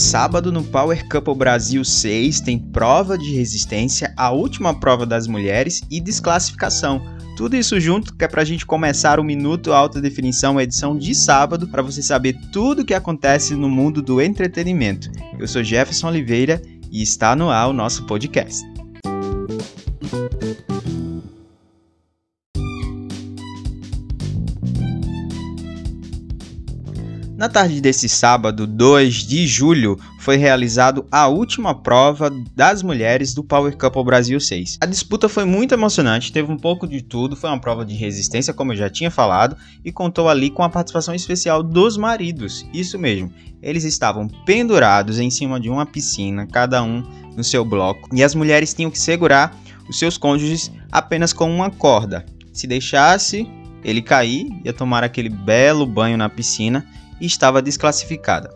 Sábado no Power Couple Brasil 6 tem prova de resistência, a última prova das mulheres e desclassificação. Tudo isso junto que é pra gente começar o Minuto Alta Definição, edição de sábado, para você saber tudo o que acontece no mundo do entretenimento. Eu sou Jefferson Oliveira e está no ar o nosso podcast. Na tarde desse sábado, 2 de julho, foi realizado a última prova das mulheres do Power Couple Brasil 6. A disputa foi muito emocionante, teve um pouco de tudo, foi uma prova de resistência, como eu já tinha falado, e contou ali com a participação especial dos maridos. Isso mesmo, eles estavam pendurados em cima de uma piscina, cada um no seu bloco, e as mulheres tinham que segurar os seus cônjuges apenas com uma corda. Se deixasse ele cair, ia tomar aquele belo banho na piscina e estava desclassificada.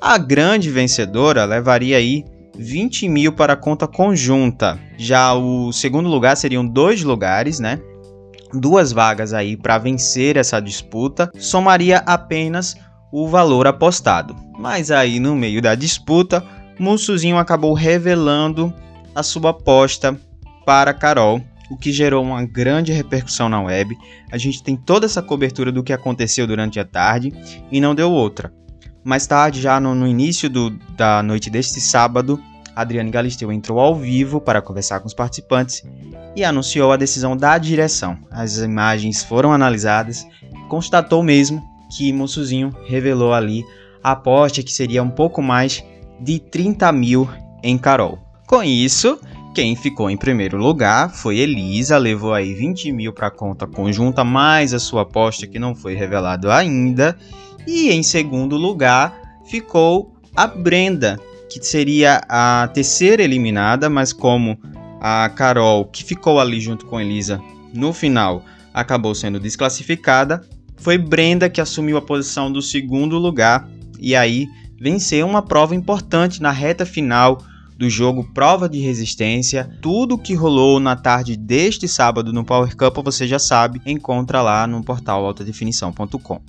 A grande vencedora levaria aí 20 mil para a conta conjunta. Já o segundo lugar seriam dois lugares, né? Duas vagas aí para vencer essa disputa, somaria apenas o valor apostado. Mas aí no meio da disputa, Mussuzinho acabou revelando a sua aposta para Carol o que gerou uma grande repercussão na web. A gente tem toda essa cobertura do que aconteceu durante a tarde e não deu outra. Mais tarde, já no, no início do, da noite deste sábado, Adriane Galisteu entrou ao vivo para conversar com os participantes e anunciou a decisão da direção. As imagens foram analisadas, constatou mesmo que Mussuzinho revelou ali a aposta que seria um pouco mais de 30 mil em Carol. Com isso, quem ficou em primeiro lugar foi Elisa, levou aí 20 mil para a conta conjunta, mais a sua aposta que não foi revelado ainda. E em segundo lugar ficou a Brenda, que seria a terceira eliminada, mas como a Carol, que ficou ali junto com Elisa no final, acabou sendo desclassificada, foi Brenda que assumiu a posição do segundo lugar e aí venceu uma prova importante na reta final do jogo Prova de Resistência. Tudo que rolou na tarde deste sábado no Power Cup, você já sabe, encontra lá no portal altadefinição.com.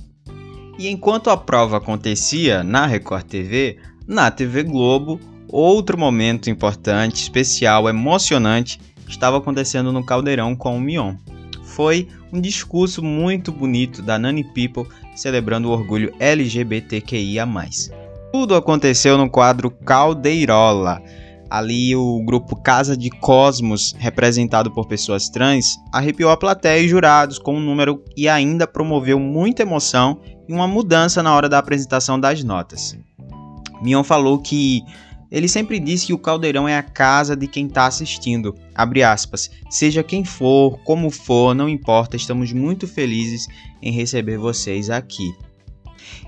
E enquanto a prova acontecia na Record TV, na TV Globo, outro momento importante, especial, emocionante estava acontecendo no Caldeirão com o Mion. Foi um discurso muito bonito da Nani People celebrando o orgulho LGBTQIA. Tudo aconteceu no quadro Caldeirola, ali o grupo Casa de Cosmos, representado por pessoas trans, arrepiou a plateia e jurados com um número e ainda promoveu muita emoção e uma mudança na hora da apresentação das notas. Mion falou que ele sempre disse que o caldeirão é a casa de quem está assistindo. Aspas. Seja quem for, como for, não importa, estamos muito felizes em receber vocês aqui.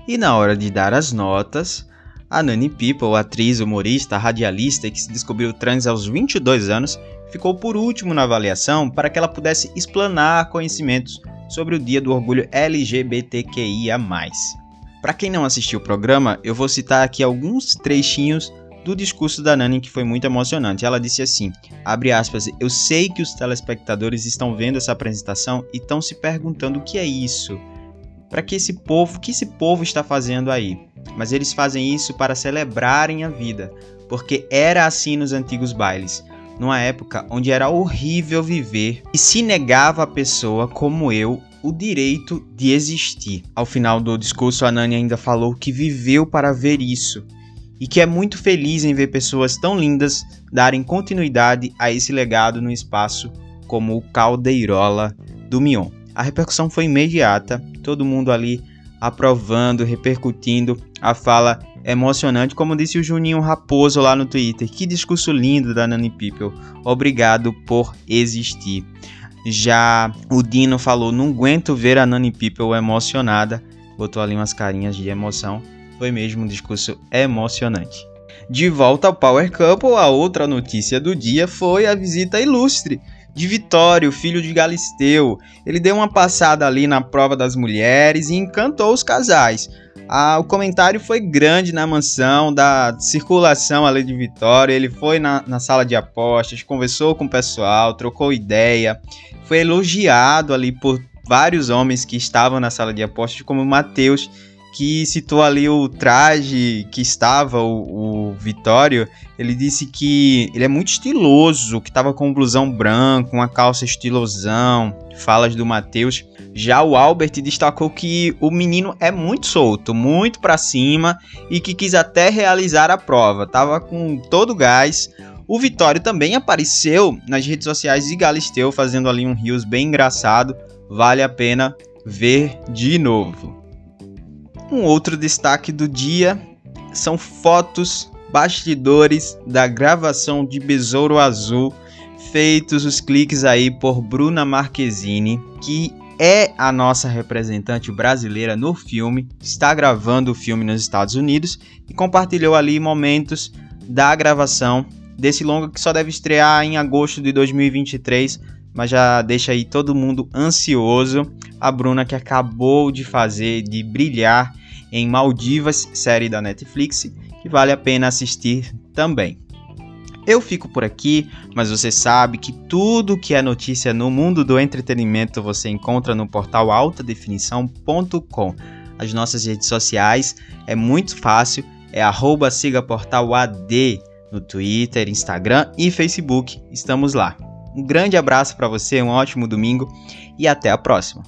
E na hora de dar as notas, a Nani People, atriz, humorista, radialista que se descobriu trans aos 22 anos, ficou por último na avaliação para que ela pudesse explanar conhecimentos sobre o Dia do Orgulho LGBTQIA+. Para quem não assistiu o programa, eu vou citar aqui alguns trechinhos do discurso da Nani que foi muito emocionante. Ela disse assim: abre aspas, eu sei que os telespectadores estão vendo essa apresentação e estão se perguntando o que é isso. Para que esse povo, que esse povo está fazendo aí? mas eles fazem isso para celebrarem a vida, porque era assim nos antigos bailes, numa época onde era horrível viver e se negava a pessoa como eu o direito de existir. Ao final do discurso, a Nani ainda falou que viveu para ver isso e que é muito feliz em ver pessoas tão lindas darem continuidade a esse legado no espaço como o Caldeirola do Mion. A repercussão foi imediata, todo mundo ali aprovando, repercutindo a fala emocionante, como disse o Juninho Raposo lá no Twitter. Que discurso lindo da Nani People. Obrigado por existir. Já o Dino falou: não aguento ver a Nani People emocionada. Botou ali umas carinhas de emoção. Foi mesmo um discurso emocionante. De volta ao Power Couple, a outra notícia do dia foi a visita ilustre de Vitório, filho de Galisteu. Ele deu uma passada ali na prova das mulheres e encantou os casais. Ah, o comentário foi grande na mansão da circulação ali de Vitória. Ele foi na, na sala de apostas, conversou com o pessoal, trocou ideia, foi elogiado ali por vários homens que estavam na sala de apostas, como o Matheus, que citou ali o traje que estava o, o Vitório. Ele disse que ele é muito estiloso, que estava com um blusão branco, uma calça estilosão, falas do Matheus. Já o Albert destacou que o menino é muito solto, muito para cima e que quis até realizar a prova. Tava com todo gás. O Vitório também apareceu nas redes sociais de Galisteu fazendo ali um rios bem engraçado. Vale a pena ver de novo. Um outro destaque do dia são fotos bastidores da gravação de Besouro Azul, feitos os cliques aí por Bruna Marquezine, que é a nossa representante brasileira no filme, está gravando o filme nos Estados Unidos e compartilhou ali momentos da gravação desse longa que só deve estrear em agosto de 2023, mas já deixa aí todo mundo ansioso. A Bruna que acabou de fazer, de brilhar em Maldivas, série da Netflix, que vale a pena assistir também. Eu fico por aqui, mas você sabe que tudo que é notícia no mundo do entretenimento você encontra no portal altadefinição.com. As nossas redes sociais é muito fácil, é arroba siga portal AD no Twitter, Instagram e Facebook. Estamos lá. Um grande abraço para você, um ótimo domingo e até a próxima.